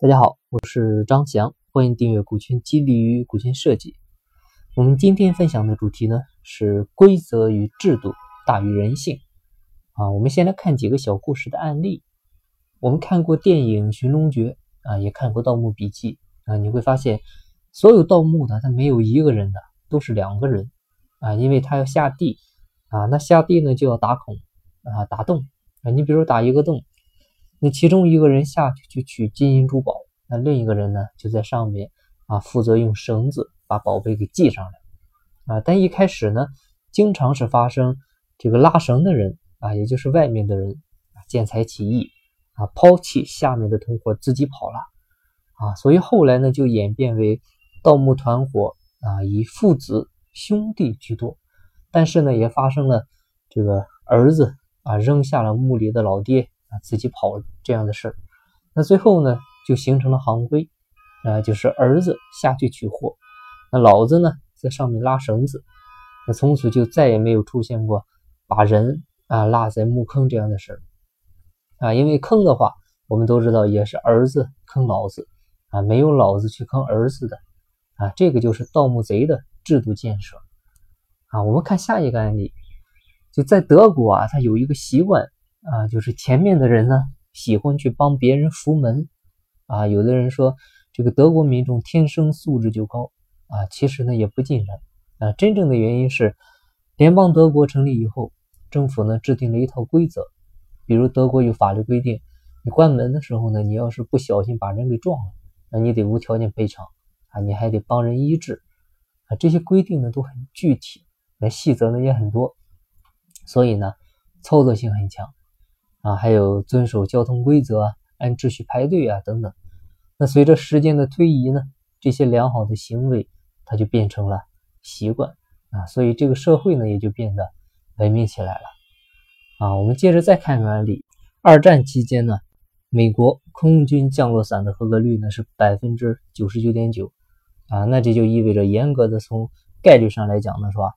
大家好，我是张翔，欢迎订阅股权激励与股权设计。我们今天分享的主题呢是规则与制度大于人性啊。我们先来看几个小故事的案例。我们看过电影《寻龙诀》啊，也看过《盗墓笔记》啊，你会发现所有盗墓的他没有一个人的，都是两个人啊，因为他要下地啊，那下地呢就要打孔啊，打洞啊。你比如打一个洞。那其中一个人下去去取金银珠宝，那另一个人呢就在上面啊，负责用绳子把宝贝给系上来啊。但一开始呢，经常是发生这个拉绳的人啊，也就是外面的人啊，见财起意啊，抛弃下面的同伙自己跑了啊。所以后来呢，就演变为盗墓团伙啊，以父子兄弟居多，但是呢，也发生了这个儿子啊扔下了墓里的老爹。啊，自己跑这样的事儿，那最后呢，就形成了行规，啊，就是儿子下去取货，那老子呢在上面拉绳子，那从此就再也没有出现过把人啊落在墓坑这样的事儿，啊，因为坑的话，我们都知道也是儿子坑老子，啊，没有老子去坑儿子的，啊，这个就是盗墓贼的制度建设，啊，我们看下一个案例，就在德国啊，他有一个习惯。啊，就是前面的人呢，喜欢去帮别人扶门，啊，有的人说这个德国民众天生素质就高，啊，其实呢也不尽然，啊，真正的原因是联邦德国成立以后，政府呢制定了一套规则，比如德国有法律规定，你关门的时候呢，你要是不小心把人给撞了，那你得无条件赔偿，啊，你还得帮人医治，啊，这些规定呢都很具体，那细则呢也很多，所以呢操作性很强。啊，还有遵守交通规则、按秩序排队啊，等等。那随着时间的推移呢，这些良好的行为它就变成了习惯啊，所以这个社会呢也就变得文明起来了啊。我们接着再看个案例：二战期间呢，美国空军降落伞的合格率呢是百分之九十九点九啊，那这就意味着严格的从概率上来讲呢，是吧？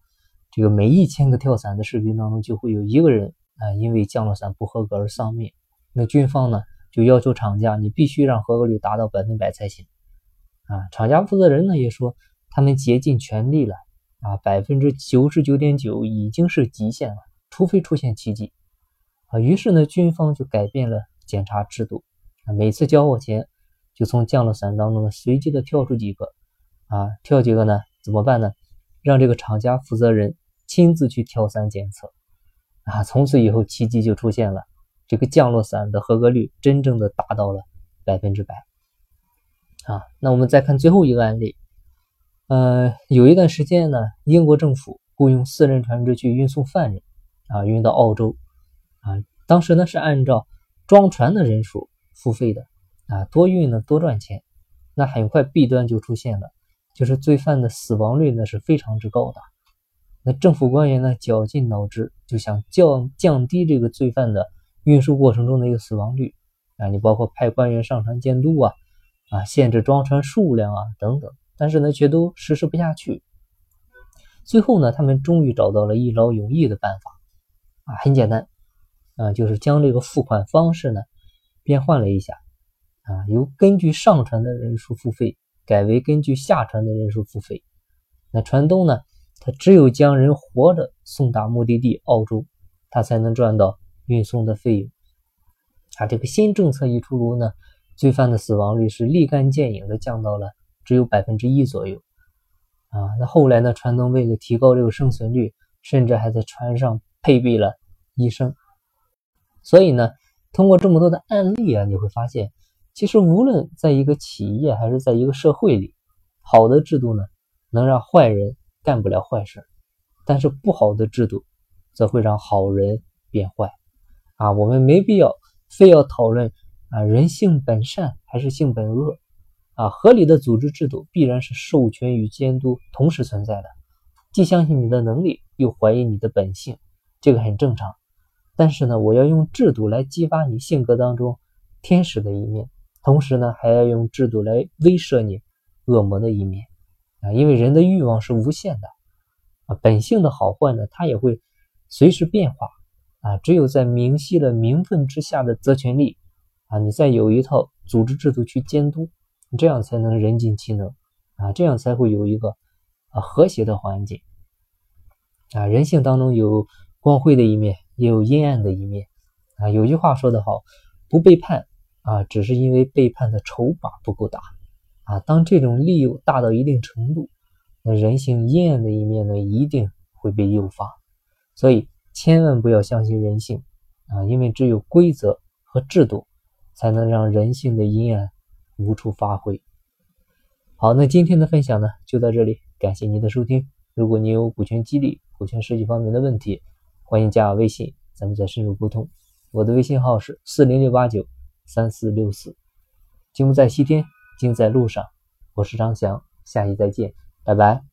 这个每一千个跳伞的士兵当中就会有一个人。啊，因为降落伞不合格而丧命，那军方呢就要求厂家，你必须让合格率达到百分百才行。啊，厂家负责人呢也说，他们竭尽全力了，啊，百分之九十九点九已经是极限了，除非出现奇迹。啊，于是呢，军方就改变了检查制度，啊，每次交货前就从降落伞当中呢随机的挑出几个，啊，挑几个呢怎么办呢？让这个厂家负责人亲自去挑伞检测。啊，从此以后奇迹就出现了，这个降落伞的合格率真正的达到了百分之百。啊，那我们再看最后一个案例，呃，有一段时间呢，英国政府雇佣私人船只去运送犯人，啊，运到澳洲，啊，当时呢是按照装船的人数付费的，啊，多运呢多赚钱，那很快弊端就出现了，就是罪犯的死亡率呢是非常之高的。那政府官员呢，绞尽脑汁就想降降低这个罪犯的运输过程中的一个死亡率啊，你包括派官员上船监督啊，啊，限制装船数量啊等等，但是呢，却都实施不下去。最后呢，他们终于找到了一劳永逸的办法啊，很简单啊，就是将这个付款方式呢变换了一下啊，由根据上船的人数付费，改为根据下船的人数付费。那船东呢？他只有将人活着送达目的地澳洲，他才能赚到运送的费用。啊，这个新政策一出炉呢，罪犯的死亡率是立竿见影的降到了只有百分之一左右。啊，那后来呢，船东为了提高这个生存率，甚至还在船上配备了医生。所以呢，通过这么多的案例啊，你会发现，其实无论在一个企业还是在一个社会里，好的制度呢，能让坏人。干不了坏事，但是不好的制度则会让好人变坏啊！我们没必要非要讨论啊人性本善还是性本恶啊！合理的组织制度必然是授权与监督同时存在的，既相信你的能力，又怀疑你的本性，这个很正常。但是呢，我要用制度来激发你性格当中天使的一面，同时呢，还要用制度来威慑你恶魔的一面。啊，因为人的欲望是无限的，啊，本性的好坏呢，它也会随时变化，啊，只有在明晰了名分之下的责权利，啊，你再有一套组织制度去监督，这样才能人尽其能啊，这样才会有一个啊和谐的环境啊。人性当中有光辉的一面，也有阴暗的一面啊。有句话说得好，不背叛啊，只是因为背叛的筹码不够大啊。当这种利诱大到一定程度，那人性阴暗的一面呢，一定会被诱发。所以千万不要相信人性啊，因为只有规则和制度，才能让人性的阴暗无处发挥。好，那今天的分享呢就到这里，感谢您的收听。如果你有股权激励、股权设计方面的问题，欢迎加我微信，咱们再深入沟通。我的微信号是四零六八九三四六四。金木在西天，金在路上。我是张翔，下期再见，拜拜。